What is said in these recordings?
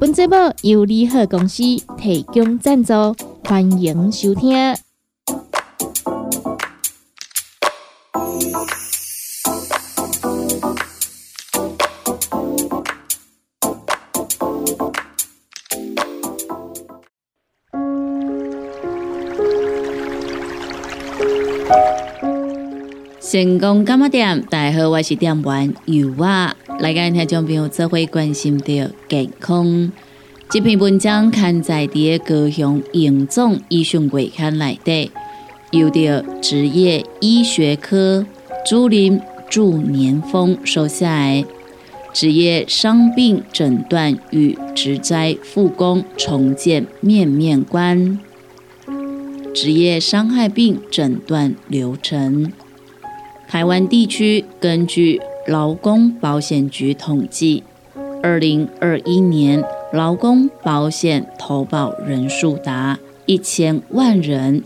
本节目由利好公司提供赞助，欢迎收听。成功干嘛点？大家好，我是店员尤啊。来跟听众朋友做会关心到健康。这篇文章刊载伫高雄永总医学会刊内底，由着职业医学科主任祝年峰收下来。职业伤病诊断与职灾复工重建面面观，职业伤害病诊断流程。台湾地区根据劳工保险局统计，二零二一年。劳工保险投保人数达一千万人，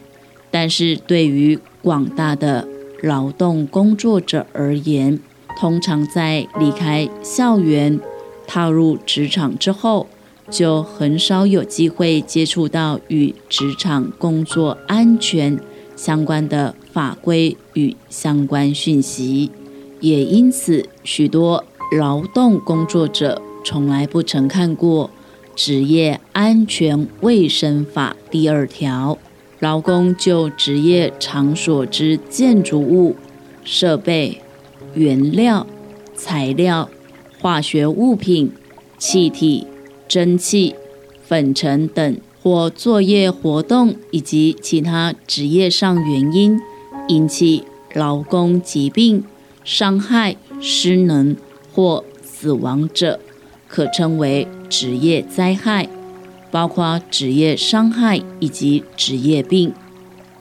但是对于广大的劳动工作者而言，通常在离开校园、踏入职场之后，就很少有机会接触到与职场工作安全相关的法规与相关讯息，也因此许多劳动工作者从来不曾看过。职业安全卫生法第二条，劳工就职业场所之建筑物、设备、原料、材料、化学物品、气体、蒸汽、粉尘等或作业活动以及其他职业上原因引起劳工疾病、伤害、失能或死亡者。可称为职业灾害，包括职业伤害以及职业病。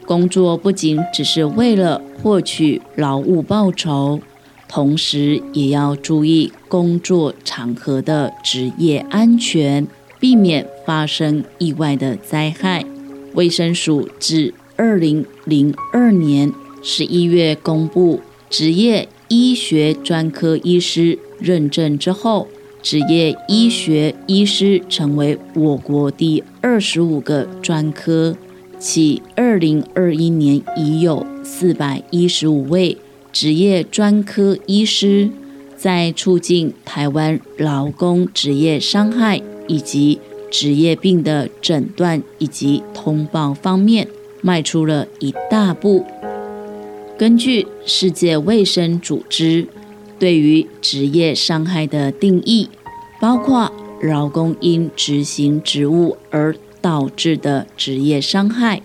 工作不仅只是为了获取劳务报酬，同时也要注意工作场合的职业安全，避免发生意外的灾害。卫生署指二零零二年十一月公布职业医学专科医师认证之后。职业医学医师成为我国第二十五个专科，其二零二一年已有四百一十五位职业专科医师，在促进台湾劳工职业伤害以及职业病的诊断以及通报方面迈出了一大步。根据世界卫生组织对于职业伤害的定义。包括劳工因执行职务而导致的职业伤害，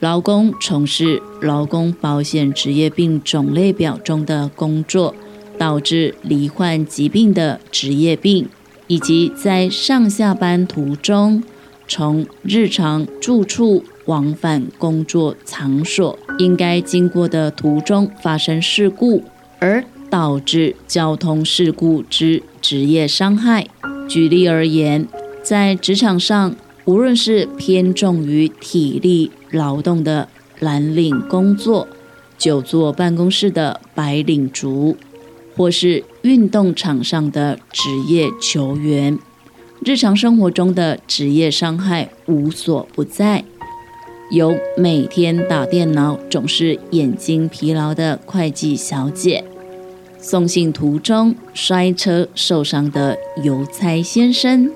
劳工从事劳工保险职业病种类表中的工作导致罹患疾病的职业病，以及在上下班途中从日常住处往返工作场所应该经过的途中发生事故而。导致交通事故之职业伤害。举例而言，在职场上，无论是偏重于体力劳动的蓝领工作，久坐办公室的白领族，或是运动场上的职业球员，日常生活中的职业伤害无所不在。有每天打电脑总是眼睛疲劳的会计小姐。送信途中摔车受伤的邮差先生，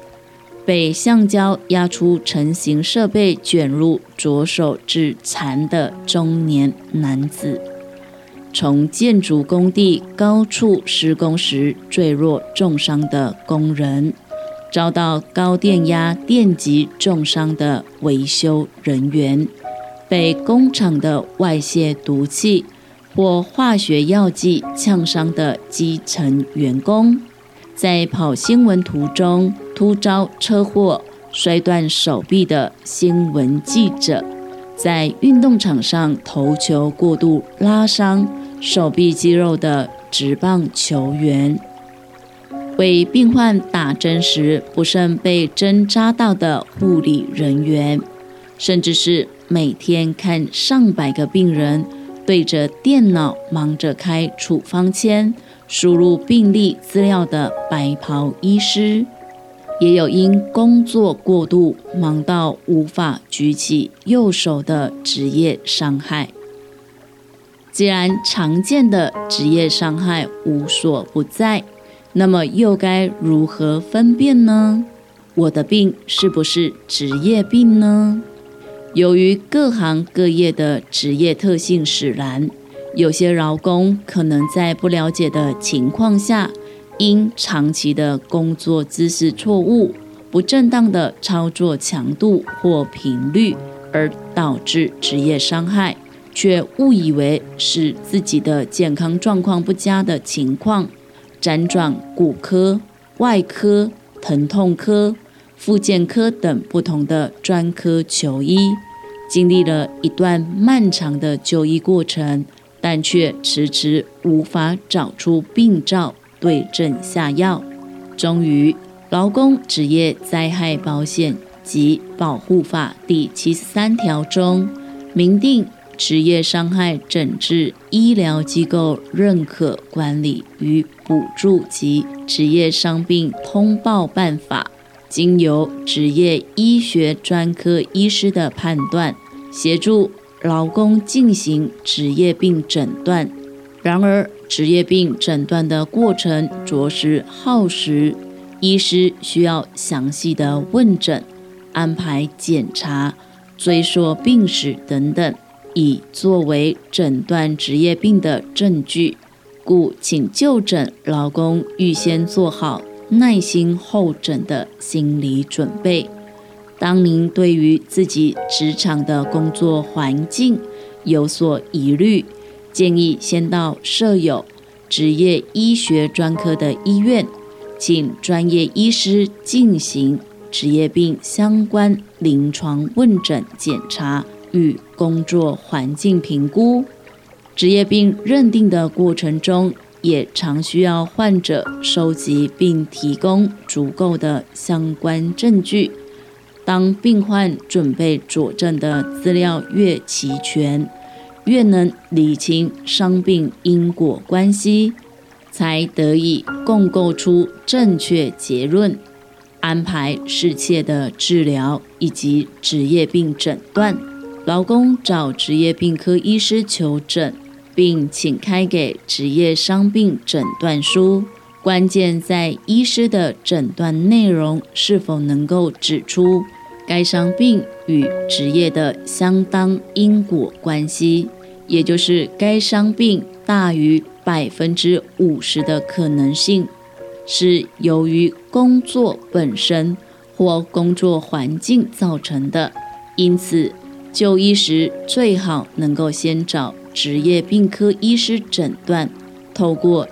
被橡胶压出成型设备卷入左手致残的中年男子，从建筑工地高处施工时坠落重伤的工人，遭到高电压电击重伤的维修人员，被工厂的外泄毒气。或化学药剂呛伤的基层员工，在跑新闻途中突遭车祸摔断手臂的新闻记者，在运动场上投球过度拉伤手臂肌肉的职棒球员，为病患打针时不慎被针扎到的护理人员，甚至是每天看上百个病人对着电脑忙着开处方签、输入病历资料的白袍医师。也有因工作过度忙到无法举起右手的职业伤害。既然常见的职业伤害无所不在，那么又该如何分辨呢？我的病是不是职业病呢？由于各行各业的职业特性使然，有些劳工可能在不了解的情况下。因长期的工作姿势错误、不正当的操作强度或频率，而导致职业伤害，却误以为是自己的健康状况不佳的情况，辗转骨科、外科、疼痛科、复健科等不同的专科求医，经历了一段漫长的就医过程，但却迟迟无法找出病灶。对症下药，终于，劳工职业灾害保险及保护法第七十三条中明定，职业伤害诊治医疗机构认可管理与补助及职业伤病通报办法，经由职业医学专科医师的判断，协助劳工进行职业病诊断。然而，职业病诊断的过程着实耗时，医师需要详细的问诊、安排检查、追溯病史等等，以作为诊断职业病的证据。故请就诊劳工预先做好耐心候诊的心理准备。当您对于自己职场的工作环境有所疑虑，建议先到设有职业医学专科的医院，请专业医师进行职业病相关临床问诊检查与工作环境评估。职业病认定的过程中，也常需要患者收集并提供足够的相关证据。当病患准备佐证的资料越齐全，越能理清伤病因果关系，才得以共构出正确结论，安排适切的治疗以及职业病诊断。劳工找职业病科医师求诊，并请开给职业伤病诊断书。关键在医师的诊断内容是否能够指出该伤病与职业的相当因果关系。也就是该伤病大于百分之五十的可能性，是由于工作本身或工作环境造成的。因此，就医时最好能够先找职业病科医师诊断，透过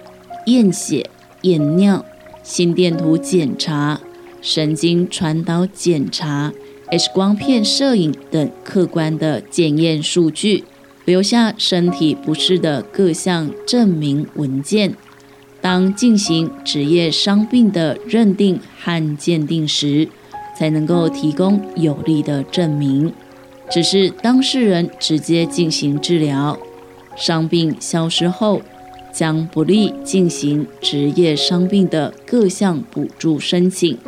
验血、验尿、心电图检查、神经传导检查、X 光片摄影等客观的检验数据。留下身体不适的各项证明文件，当进行职业伤病的认定和鉴定时，才能够提供有力的证明。只是当事人直接进行治疗，伤病消失后，将不利进行职业伤病的各项补助申请。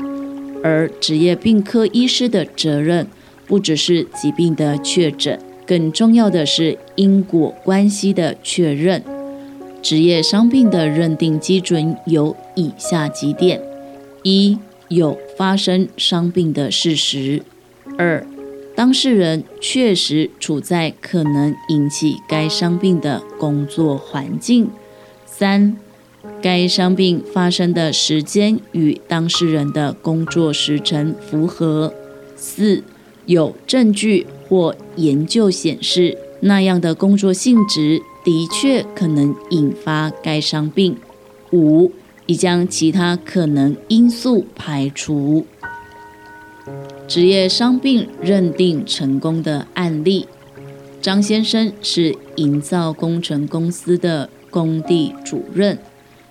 而职业病科医师的责任，不只是疾病的确诊。更重要的是因果关系的确认。职业伤病的认定基准有以下几点：一、有发生伤病的事实；二、当事人确实处在可能引起该伤病的工作环境；三、该伤病发生的时间与当事人的工作时程符合；四、有证据。或研究显示，那样的工作性质的确可能引发该伤病。五，已将其他可能因素排除。职业伤病认定成功的案例。张先生是营造工程公司的工地主任，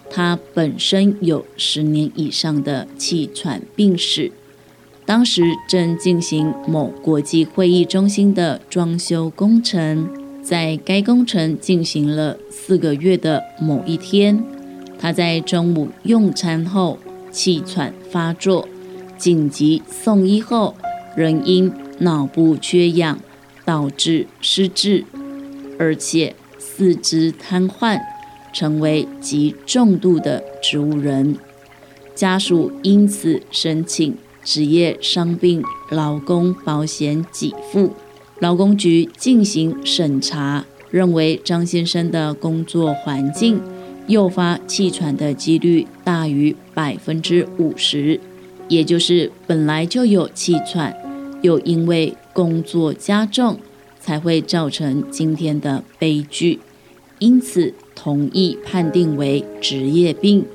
他本身有十年以上的气喘病史。当时正进行某国际会议中心的装修工程，在该工程进行了四个月的某一天，他在中午用餐后气喘发作。紧急送医后，仍因脑部缺氧导致失智，而且四肢瘫痪，成为极重度的植物人。家属因此申请职业伤病劳工保险给付，劳工局进行审查，认为张先生的工作环境诱发气喘的几率大于百分之五十。也就是本来就有气喘，又因为工作加重，才会造成今天的悲剧，因此同意判定为职业病。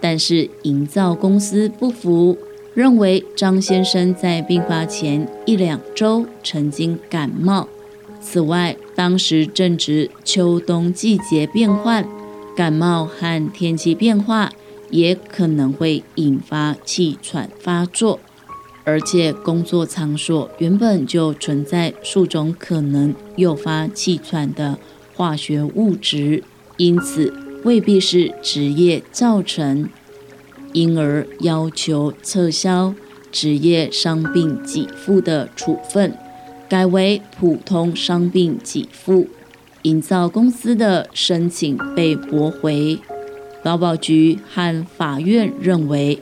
但是营造公司不服，认为张先生在病发前一两周曾经感冒，此外当时正值秋冬季节变换，感冒和天气变化。也可能会引发气喘发作，而且工作场所原本就存在数种可能诱发气喘的化学物质，因此未必是职业造成，因而要求撤销职业伤病给付的处分，改为普通伤病给付。营造公司的申请被驳回。劳保局和法院认为，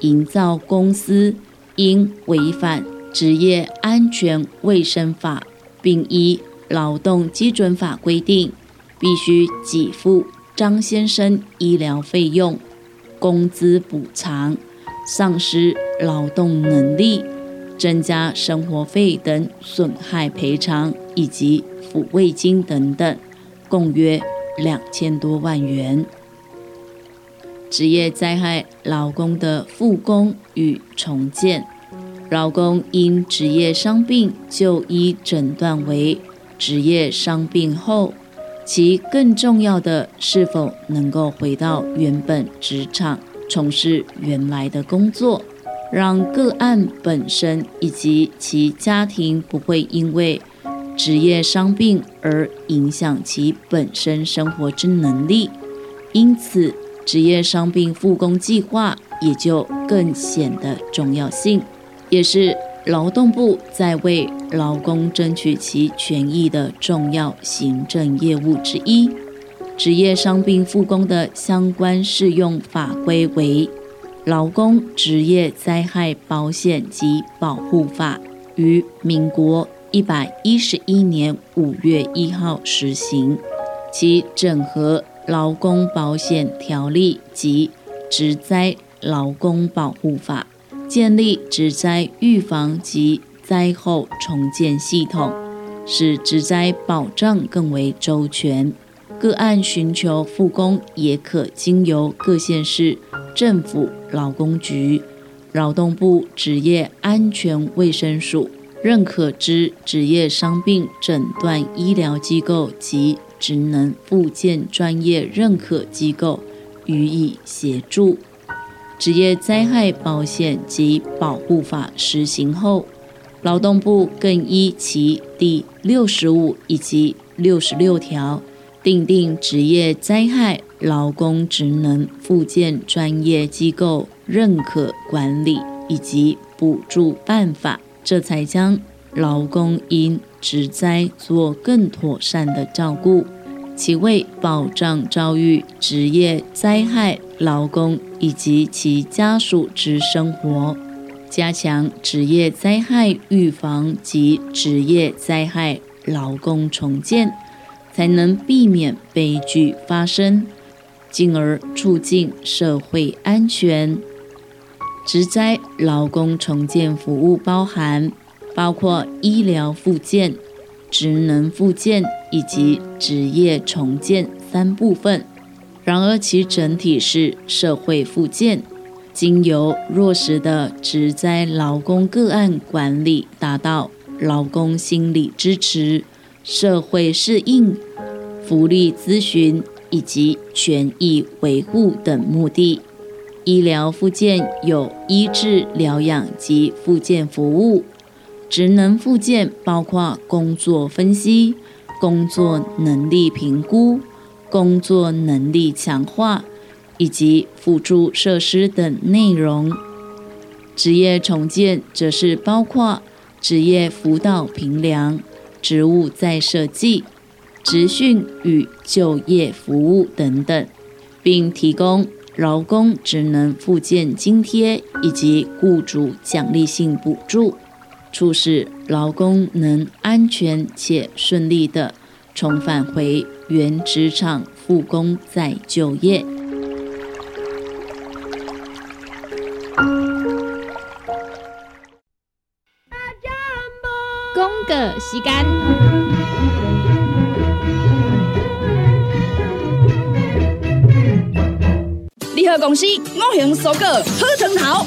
营造公司因违反职业安全卫生法，并依劳动基准法规定，必须给付张先生医疗费用、工资补偿、丧失劳动能力、增加生活费等损害赔偿以及抚慰金等等，共约两千多万元。职业灾害劳工的复工与重建，劳工因职业伤病就医诊断为职业伤病后，其更重要的是否能够回到原本职场从事原来的工作，让个案本身以及其家庭不会因为职业伤病而影响其本身生活之能力，因此。职业伤病复工计划也就更显得重要性，也是劳动部在为劳工争取其权益的重要行政业务之一。职业伤病复工的相关适用法规为《劳工职业灾害保险及保护法》，于民国一百一十一年五月一号实行，其整合。劳工保险条例及职灾劳工保护法，建立职灾预防及灾后重建系统，使职灾保障更为周全。个案寻求复工，也可经由各县市政府劳工局、劳动部职业安全卫生署认可之职业伤病诊断医疗机构及。职能附件专业认可机构予以协助。职业灾害保险及保护法实行后，劳动部更依其第六十五以及六十六条，订定职业灾害劳工职能附件专业机构认可管理以及补助办法，这才将劳工因职灾做更妥善的照顾。其为保障遭遇职业灾害劳工以及其家属之生活，加强职业灾害预防及职业灾害劳工重建，才能避免悲剧发生，进而促进社会安全。职灾劳工重建服务包含包括医疗附件。职能复健以及职业重建三部分，然而其整体是社会复健，经由落实的职灾劳工个案管理，达到劳工心理支持、社会适应、福利咨询以及权益维护等目的。医疗附件有医治疗养及附件服务，职能附件包括工作分析、工作能力评估、工作能力强化。以及辅助设施等内容。职业重建则是包括职业辅导评量、职务再设计、职训与就业服务等等，并提供劳工职能附件津贴以及雇主奖励性补助，促使劳工能安全且顺利的重返回原职场复工再就业。个时间，联合公司五行蔬果好成头，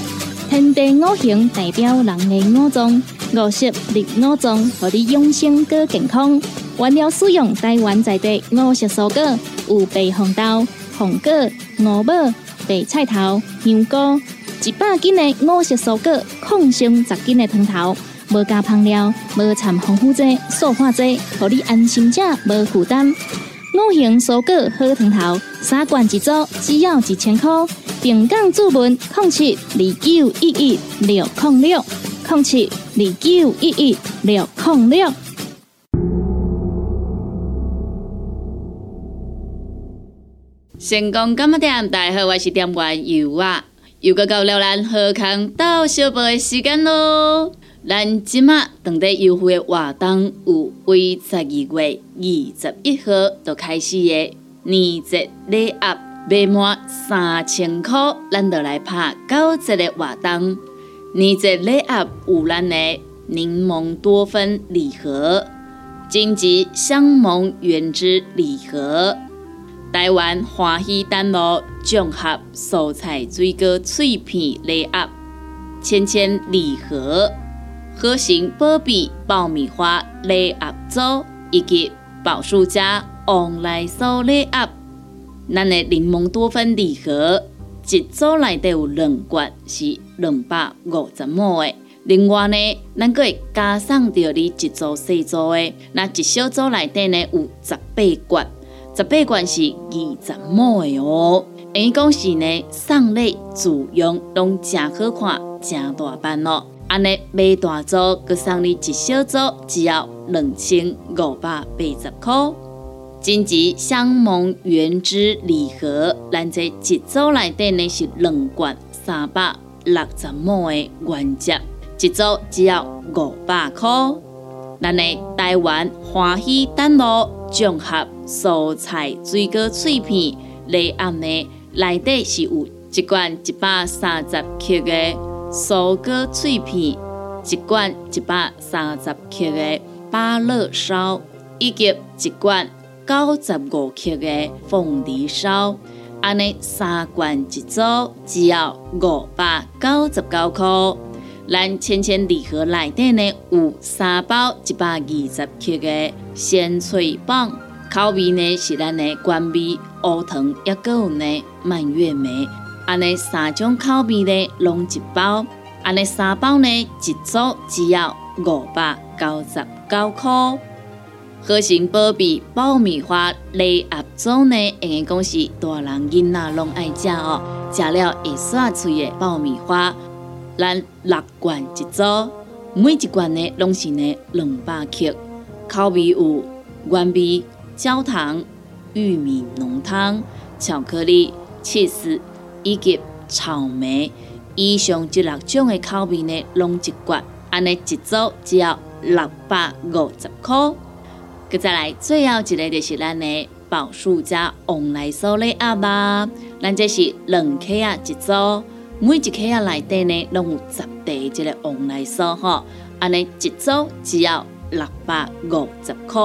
天地五行代表人的五脏，五色绿五脏，让你养生更健康。原料使用台湾在地五色蔬果，有白红豆、红果、五宝、白菜头、香菇，一百斤的五色蔬果，抗性十斤的汤头。无加香料，无掺防腐剂、塑化剂，互你安心吃，无负担。五行蔬果好汤头，三罐一组，只要一千块。平港注文：控七二九一一六零六空七二九一一六空六。成功干么店？大家好，我是店员尤啊，又到到了咱喝康到小宝的时间咯。咱即马当地优惠的活动有为十二月二十一号就开始的年节礼盒，买满三千块，咱就来拍九折的活动。年节礼盒有咱的柠檬多酚礼盒、荆棘香檬原汁礼盒、台湾华西丹螺综合蔬菜水果脆片礼盒、千千礼盒。核型波比爆米花礼盒组以及宝树家旺来酥礼盒，咱的柠檬多酚礼盒一组内底有两罐，是两百五十亩的。另外呢，咱阁会加送着你一组细组的，那一小组内底呢有十八罐，十八罐是二十亩的哦。等于讲是呢，送礼自用拢真好看，真大版哦。安尼买大组，佮送你一小组，只要两千五百八十块。荆棘香檬原汁礼盒，咱这一组内底呢是两罐三百六十毫的原汁，一组只要五百块。咱的台湾欢喜丹螺综合蔬菜水果脆片礼盒呢，内底是有一罐一百三十克的。蔬果脆片一罐一百三十克的芭乐烧，以及一罐九十五克的凤梨烧，安尼三罐一组，只要五百九十九块。咱千千礼盒内底呢有三包一百二十克的鲜脆棒，口味呢是咱的关味乌糖，也搁有呢蔓越莓。安尼三种口味呢，拢一包。安尼三包呢，一组只要五百九十九块。核心宝贝爆米花礼盒组呢，应该讲是大人囡仔拢爱食哦，食了会刷嘴的爆米花。咱六罐一组，每一罐呢拢是呢两百克，口味有原味、焦糖、玉米浓汤、巧克力。切丝以及草莓，以上这六种的口味呢，拢一罐，安尼一组只要六百五十块。佮再来最后一个就是咱的宝树家旺来酥礼盒吧，咱这是两克啊一组，每一克啊内底呢，拢有十袋这个王来酥吼，安尼一组只要六百五十块。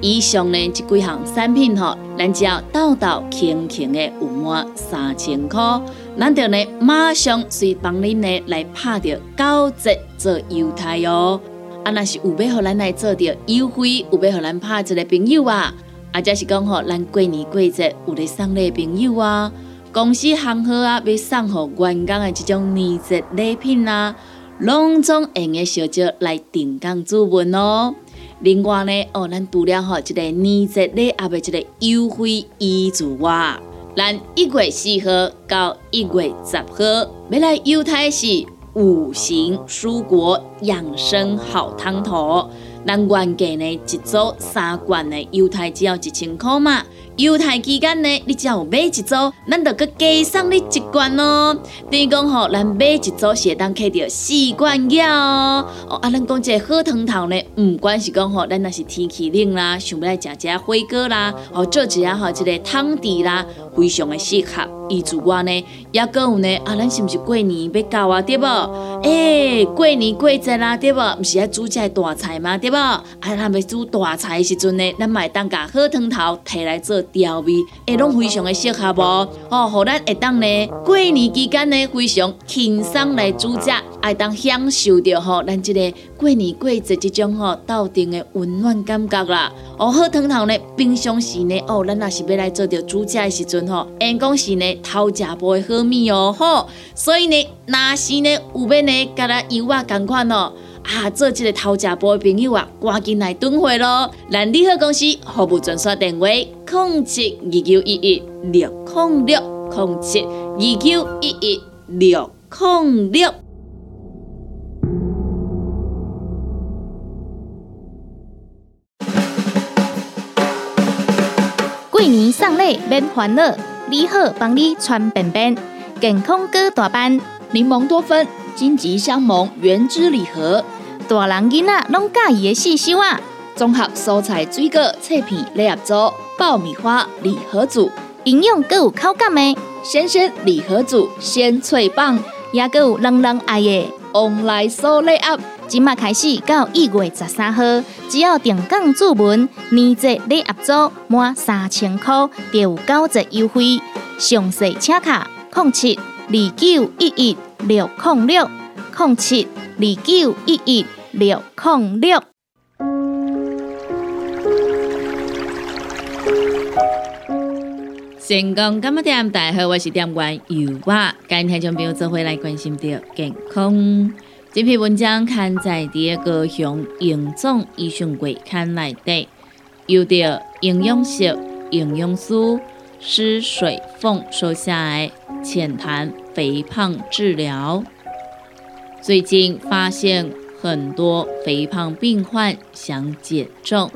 以上呢这几项产品吼，咱只要豆豆轻轻的有满三千块，咱就呢马上随帮恁呢来拍着九折做优待哦。啊，若是有要互咱来做着优惠，有要互咱拍一个朋友啊，啊，则是讲吼，咱过年过节有咧送礼朋友啊，公司行好啊，要送互员工的这种年节礼品啊，拢总用个小招来定岗主文哦。另外呢，哦，咱除了吼一个年节礼盒的一个优惠衣之外，咱一月四号到一月十号要来优待是。五行蔬果养生好汤头，咱原价呢一组三罐的犹太只要一千块嘛。犹太期间呢，你只要买一组，咱就搁加送你一罐哦。等于讲吼，咱买一组是当摕到四罐药哦。哦，啊，咱讲这好汤头呢，不管是讲吼，咱若是天气冷啦，想要来食食火锅啦，哦，做一下吼，一个汤底啦，非常的适合。伊之外呢，也搁有呢，啊，咱是毋是过年要到啊？对无？诶，过年过节啦，对无？毋是爱煮这大菜吗？对无？啊，咱要煮大菜时阵呢，咱买当甲好汤头摕来做调味，会，拢非常的适合无？哦，互咱会当呢，过年期间呢，非常轻松来煮食，会当享受着吼，咱即个过年过节即种吼斗阵的温暖感觉啦。哦，好汤头呢，平常时呢，哦，咱若是要来做着煮食的时阵吼，因讲是呢。偷食无好米哦，吼，所以呢，若是呢有要呢，甲咱油啊共款哦，啊，做这个偷食无的朋友啊，赶紧来蹲会咯。咱利好公司服务专线电话：零七二九一一六零六零七二九一一六零六。过年送礼免烦恼。利好，帮你穿便便，健康哥大班，柠檬多酚，荆棘香檬原汁礼盒，大人囡仔拢介意的四收啊！综合蔬菜水果脆片礼盒组，爆米花礼盒组，营养各有口感的鲜鲜礼盒组，鲜脆棒，也各有人人爱的旺来酥礼盒。今麦开始到一月十三号，只要定岗注文，年节礼盒组满三千块，就有九折优惠。详细请卡：零七二九一一六零六零七二九一一六零六。成功干么店？大家好，我是店员尤娃，今天将朋友做回来关心到健康。这篇文章刊在第二个向营总医学会刊内底，由着营养师、营养师施水凤收下来浅谈肥胖治疗。最近发现很多肥胖病患想减重，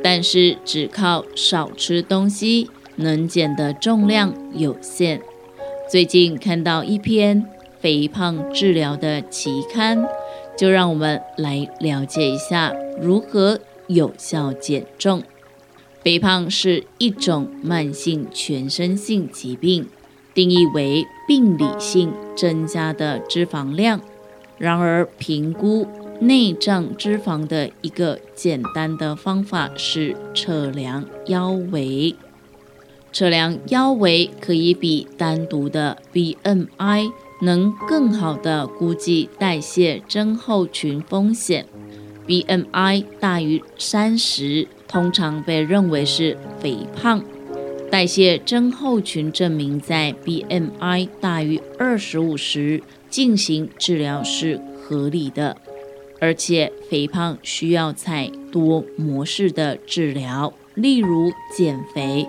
但是只靠少吃东西，能减的重量有限。最近看到一篇。肥胖治疗的期刊，就让我们来了解一下如何有效减重。肥胖是一种慢性全身性疾病，定义为病理性增加的脂肪量。然而，评估内脏脂肪的一个简单的方法是测量腰围。测量腰围可以比单独的 BMI。能更好的估计代谢症候群风险。BMI 大于三十，通常被认为是肥胖。代谢症候群证明在 BMI 大于二十五时进行治疗是合理的，而且肥胖需要采多模式的治疗，例如减肥、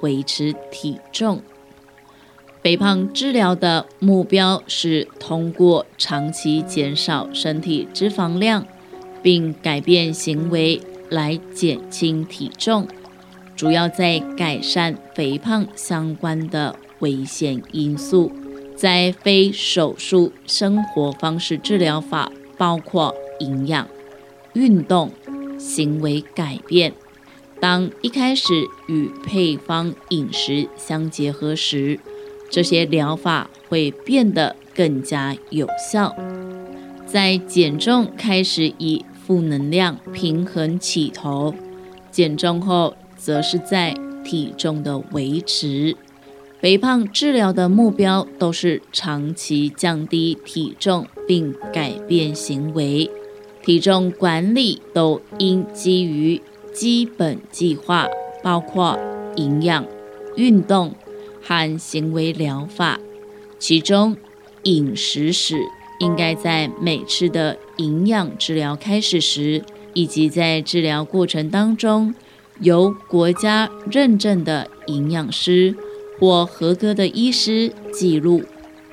维持体重。肥胖治疗的目标是通过长期减少身体脂肪量，并改变行为来减轻体重，主要在改善肥胖相关的危险因素。在非手术生活方式治疗法包括营养、运动、行为改变。当一开始与配方饮食相结合时，这些疗法会变得更加有效。在减重开始以负能量平衡起头，减重后则是在体重的维持。肥胖治疗的目标都是长期降低体重并改变行为。体重管理都应基于基本计划，包括营养、运动和行为疗法。其中，饮食史应该在每次的营养治疗开始时，以及在治疗过程当中，由国家认证的营养师。或合格的医师记录，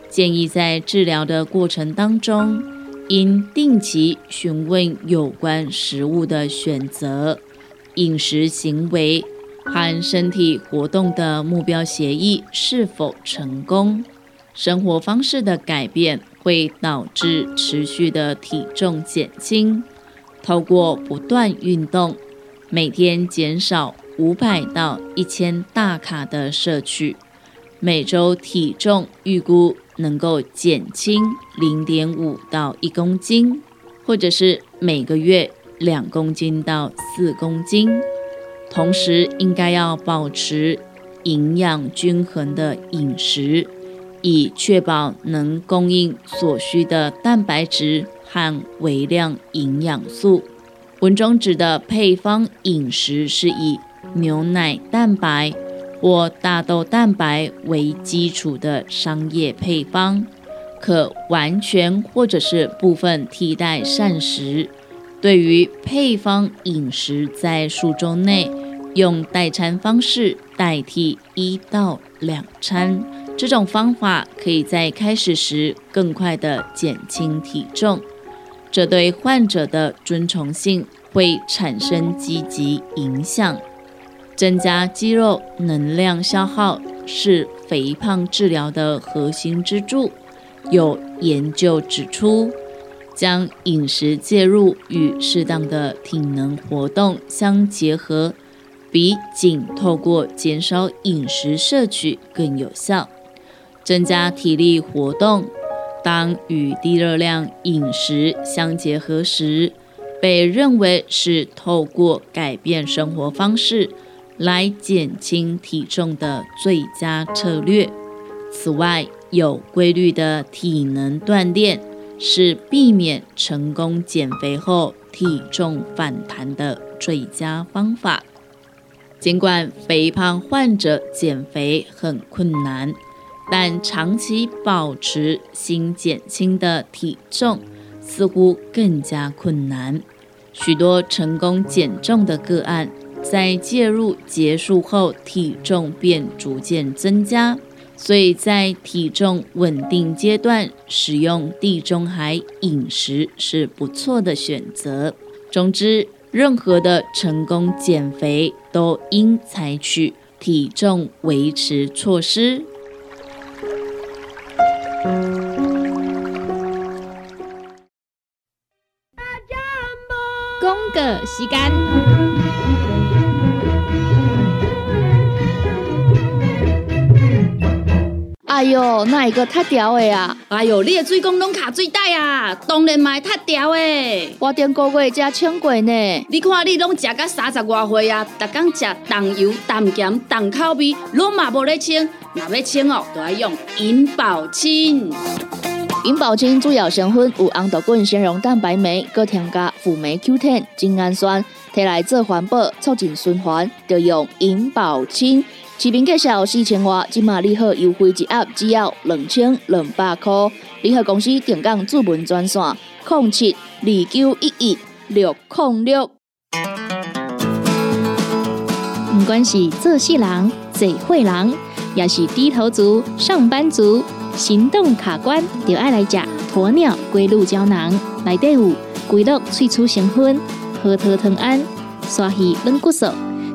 建议在治疗的过程当中，应定期询问有关食物的选择、饮食行为和身体活动的目标协议是否成功。生活方式的改变会导致持续的体重减轻。透过不断运动，每天减少。五百到一千大卡的摄取，每周体重预估能够减轻零点五到一公斤，或者是每个月两公斤到四公斤。同时，应该要保持营养均衡的饮食，以确保能供应所需的蛋白质和微量营养素。文中指的配方饮食是以。牛奶蛋白或大豆蛋白为基础的商业配方，可完全或者是部分替代膳食。对于配方饮食，在数周内用代餐方式代替一到两餐，这种方法可以在开始时更快地减轻体重，这对患者的遵从性会产生积极影响。增加肌肉能量消耗是肥胖治疗的核心支柱。有研究指出，将饮食介入与适当的体能活动相结合，比仅透过减少饮食摄取更有效。增加体力活动，当与低热量饮食相结合时，被认为是透过改变生活方式。来减轻体重的最佳策略。此外，有规律的体能锻炼是避免成功减肥后体重反弹的最佳方法。尽管肥胖患者减肥很困难，但长期保持新减轻的体重似乎更加困难。许多成功减重的个案。在介入结束后，体重便逐渐增加，所以在体重稳定阶段，使用地中海饮食是不错的选择。总之，任何的成功减肥都应采取体重维持措施。公个时间。哎哟，那一个太屌的呀！哎哟，你的水工拢卡水袋啊，当然嘛太屌的。我顶个月才称过呢。你看你拢食到三十外岁啊，逐天食重油、重咸、重口味，拢嘛无咧称。若要称哦，都要用银保清。银保清主要成分有红豆根、纤溶蛋白酶，搁添加辅酶 Q10、精氨酸，摕来做环保、促进循环，就用银保清。市民介绍四千瓦，今马联合优惠一盒只要两千两百块。联合公司定岗主文专线：零七二九一一六零六。不管是做事人、做会人，也是低头族、上班族，行动卡关，就爱来吃鸵鸟龟鹿胶囊。内底有龟鹿萃取成分，核桃藤胺、刷鱼软骨素，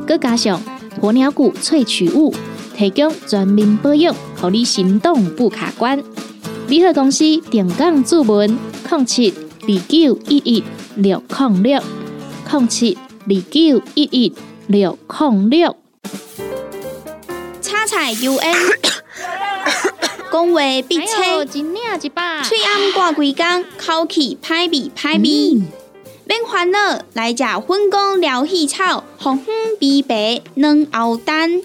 佮加上。鸵鸟骨萃取物，提供全面保养，让你行动不卡关。联合公司电杠注文：零七二九一一六零六零七二九一一六零六。叉彩 U N，讲话必切，嘴暗挂几工，口气歹味歹味。免烦恼，来食粉公疗气草，红粉枇杷软藕丹，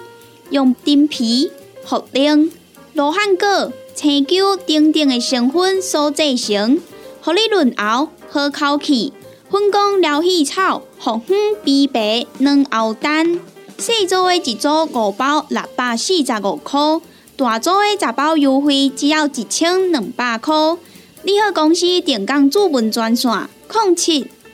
用丁皮、茯苓、罗汉果、青椒等等的成分所制成，合你润喉好口气。粉公疗气草，红粉枇杷软藕丹，细组的一组五包六百四十五块，大组的十包优惠只要一千两百块。你好，公司电工主文专线：零七。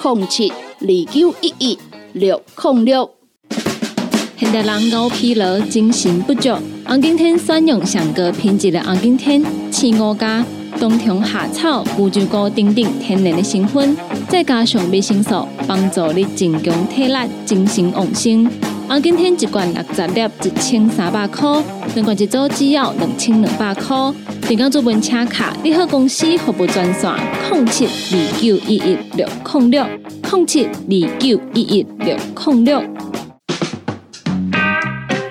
零七二九一一六零六。现代人熬疲劳、精神不足，红景天选用上个品质的红景天，四五加冬虫夏草、乌鸡菇等等天然的成分，再加上维生素，帮助你增强体力、精神旺盛。红景天一罐六十粒，一千三百块；两罐一组只要两千两百块。电工做本车卡，你好公司服务专线：零七二九一一六零六零七二九一一六零六。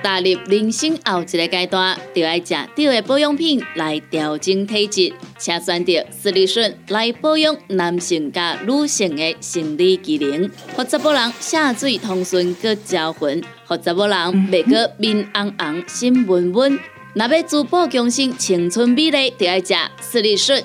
踏入人生后一个阶段，就要食对的保养品来调整体质，请选择斯利顺来保养男性加女性的生理机能，或者某人下水通顺个招魂，或者某人袂个面红红心温温。若要珠宝强身、青春美丽，就要食斯利顺。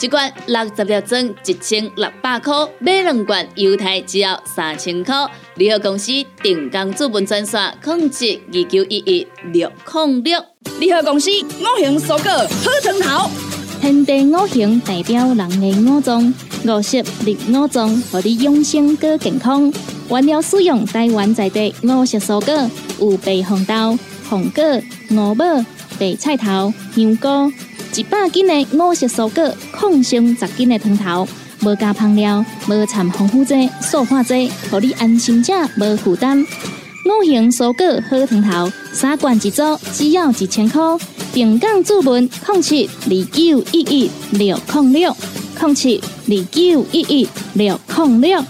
一罐六十粒装，一千六百块；买两罐，犹太只要三千块。联合公司定岗资本专线：控制二九一一六零六。联合公司五行蔬果好汤头，天地五行代表人的五脏，五色绿五脏，让你养生更健康。原料使用台湾在地五色蔬果，有白红豆、红果、五宝。白菜头、香菇，一百斤的五色蔬果，抗性十斤的汤头，无加香料，无掺防腐剂、塑化剂，让你安心吃，无负担。五行蔬果好汤头，三罐一组，只要一千块。平港注文：控七二九一一六零六零七二九一一六零六。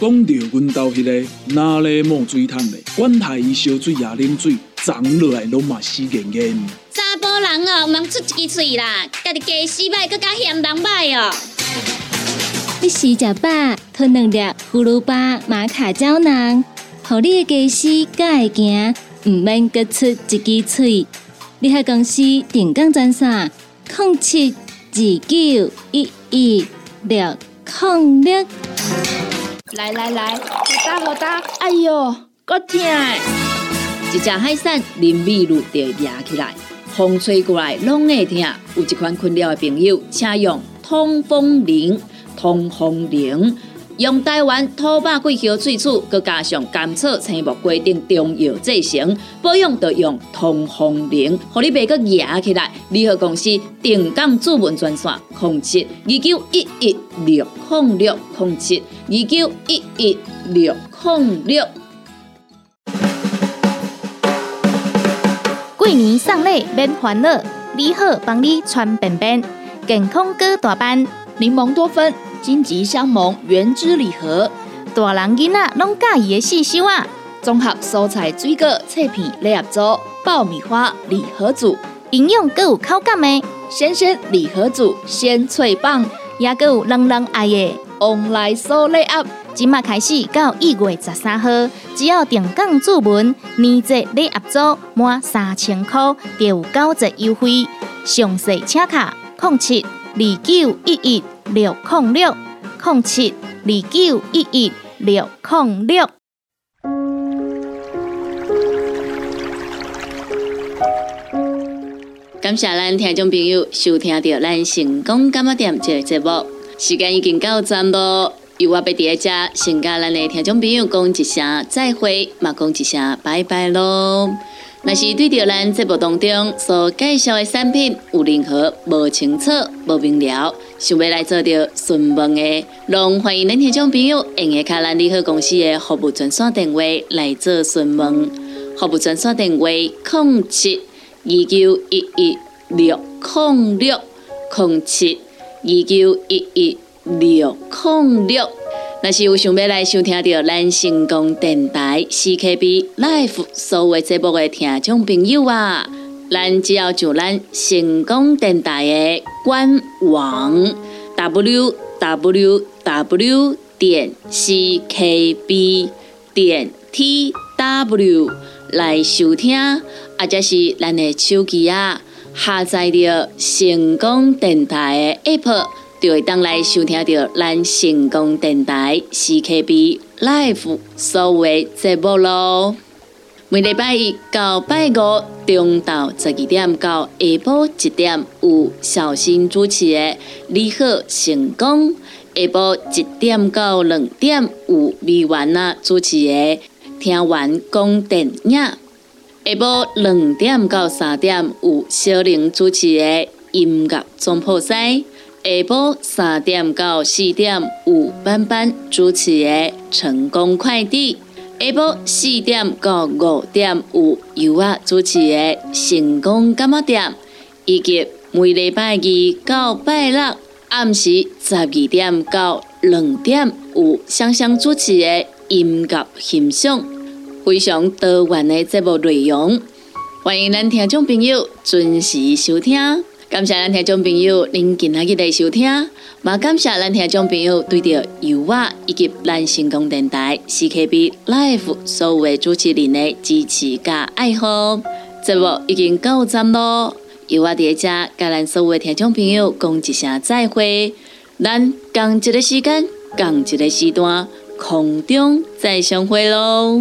讲到阮兜迄个哪里冒水桶的，管他伊烧水也啉水。长落来拢嘛死严严。查甫人哦，毋通出一支嘴啦，家己家洗歹，更加嫌人歹哦。你洗食饱，吞两粒葫芦巴、马卡胶囊，互你的家洗更会行，毋免各出一支嘴。你喺公司电工专线：零七二九一一六零六。来来来，好打好打，哎哟，够痛！一只海扇淋雨露就压起来，风吹过来拢会痛。有一款困扰的朋友，请用通风铃。通风铃用台湾土白桂香萃取，佮加上甘草、青木规定中药制成，保养要用通风灵，互你袂佮野起来。联合公司定岗主文专线：零七二九一一六零六零七二九一一六零六。过年送礼免烦恼，你好帮你穿便便，健康哥大班，柠檬多酚，金桔香檬原汁礼盒，大人囡仔拢介意的细修啊！综合蔬菜水果脆片礼盒组，爆米花礼盒组，营养更有口感的鲜鲜礼盒组，鲜脆棒，也更有人人爱的旺来酥礼盒。今麦开始到一月十三号，只要定岗注文，年节礼盒组满三千块，就有九折优惠。详细请卡零七二九一一六零六零七二九一一六零六。感谢咱听众朋友收听到咱成功干么店这个节目，时间已经到站咯。由我要伫个遮，先甲咱的听众朋友讲一声再会，嘛讲一声拜拜咯。若是对着咱节目当中所介绍的产品有任何无清楚、无明了，想要来做着询问的，拢欢迎恁听众朋友用下卡兰利好公司的服务专线电话来做询问。服务专线电话：零七二九一一六零六零七二九一一六零六。若是有想要来收听到咱成功电台 CKB Life 所有节目的听众朋友啊，咱只要就咱成功电台的官网 w w w 点 c k b 点 t w 来收听，或者是咱的手机啊下载着成功电台的 app。就会当来收听到咱成功电台 CKB Live 所有节目咯。每礼拜一到拜五中到十二点到下晡一点有小新主持的《你好成功》，下晡一点到两点有美文啊主持的《听完讲电影》，下晡两点到三点有小玲主持的《音乐总破西》。下晡三点到四点有班班主持的《成功快递》，下晡四点到五点有尤啊主持的《成功干么店》，以及每礼拜二到拜六暗时十二点到两点有香香主持的音乐欣赏，非常多元的节目内容，欢迎咱听众朋友准时收听。感谢咱听众朋友您今仔日的收听，也感谢咱听众朋友对着油画以及咱成功电台 CKB Life 所有的主持人的支持加爱好。节目已经到站咯，油画伫遮甲咱所有的听众朋友讲一声再会，咱共一个时间，共一个时段，空中再相会咯。